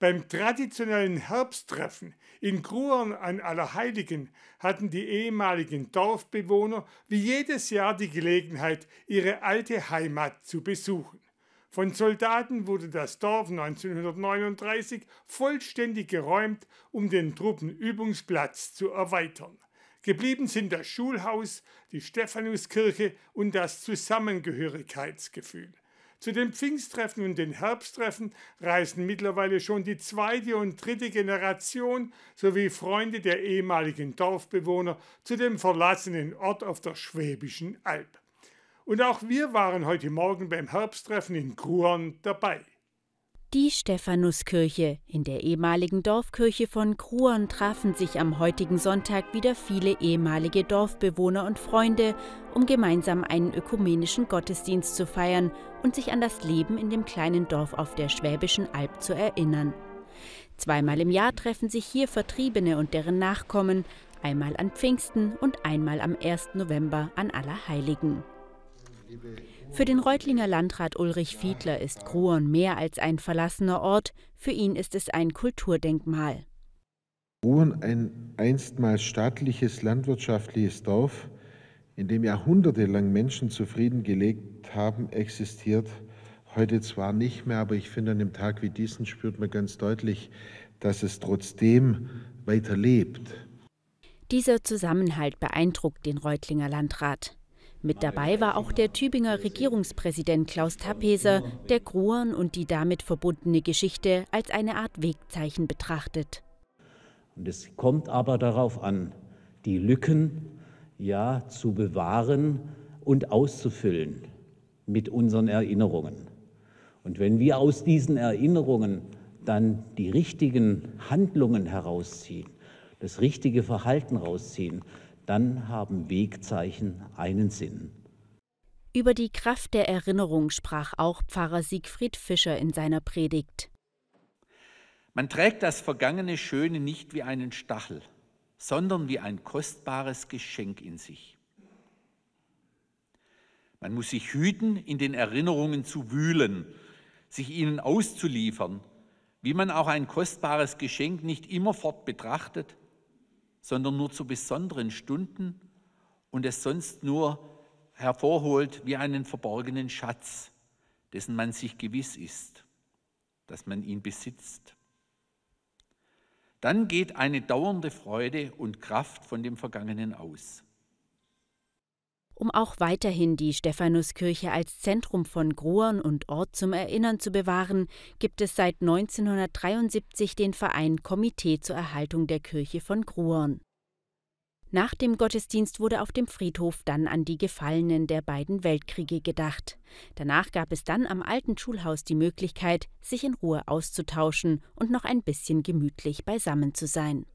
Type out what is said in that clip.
Beim traditionellen Herbsttreffen in Gruern an Allerheiligen hatten die ehemaligen Dorfbewohner wie jedes Jahr die Gelegenheit, ihre alte Heimat zu besuchen. Von Soldaten wurde das Dorf 1939 vollständig geräumt, um den Truppenübungsplatz zu erweitern. Geblieben sind das Schulhaus, die Stephanuskirche und das Zusammengehörigkeitsgefühl. Zu den Pfingsttreffen und den Herbsttreffen reisen mittlerweile schon die zweite und dritte Generation sowie Freunde der ehemaligen Dorfbewohner zu dem verlassenen Ort auf der Schwäbischen Alb. Und auch wir waren heute Morgen beim Herbsttreffen in Gruon dabei. Die Stephanuskirche. In der ehemaligen Dorfkirche von Kruon trafen sich am heutigen Sonntag wieder viele ehemalige Dorfbewohner und Freunde, um gemeinsam einen ökumenischen Gottesdienst zu feiern und sich an das Leben in dem kleinen Dorf auf der Schwäbischen Alb zu erinnern. Zweimal im Jahr treffen sich hier Vertriebene und deren Nachkommen, einmal an Pfingsten und einmal am 1. November an Allerheiligen. Für den Reutlinger Landrat Ulrich Fiedler ist Gruon mehr als ein verlassener Ort, für ihn ist es ein Kulturdenkmal. Gruon, ein einstmals staatliches landwirtschaftliches Dorf, in dem jahrhundertelang Menschen zufrieden gelebt haben, existiert heute zwar nicht mehr, aber ich finde, an einem Tag wie diesen spürt man ganz deutlich, dass es trotzdem weiter lebt. Dieser Zusammenhalt beeindruckt den Reutlinger Landrat. Mit dabei war auch der Tübinger Regierungspräsident Klaus Tappeser, der Gruern und die damit verbundene Geschichte als eine Art Wegzeichen betrachtet. Und es kommt aber darauf an, die Lücken ja zu bewahren und auszufüllen mit unseren Erinnerungen. Und wenn wir aus diesen Erinnerungen dann die richtigen Handlungen herausziehen, das richtige Verhalten herausziehen, dann haben Wegzeichen einen Sinn. Über die Kraft der Erinnerung sprach auch Pfarrer Siegfried Fischer in seiner Predigt. Man trägt das vergangene Schöne nicht wie einen Stachel, sondern wie ein kostbares Geschenk in sich. Man muss sich hüten, in den Erinnerungen zu wühlen, sich ihnen auszuliefern, wie man auch ein kostbares Geschenk nicht immerfort betrachtet, sondern nur zu besonderen Stunden und es sonst nur hervorholt wie einen verborgenen Schatz, dessen man sich gewiss ist, dass man ihn besitzt. Dann geht eine dauernde Freude und Kraft von dem Vergangenen aus. Um auch weiterhin die Stephanuskirche als Zentrum von Groern und Ort zum Erinnern zu bewahren, gibt es seit 1973 den Verein Komitee zur Erhaltung der Kirche von Groern. Nach dem Gottesdienst wurde auf dem Friedhof dann an die Gefallenen der beiden Weltkriege gedacht. Danach gab es dann am alten Schulhaus die Möglichkeit, sich in Ruhe auszutauschen und noch ein bisschen gemütlich beisammen zu sein.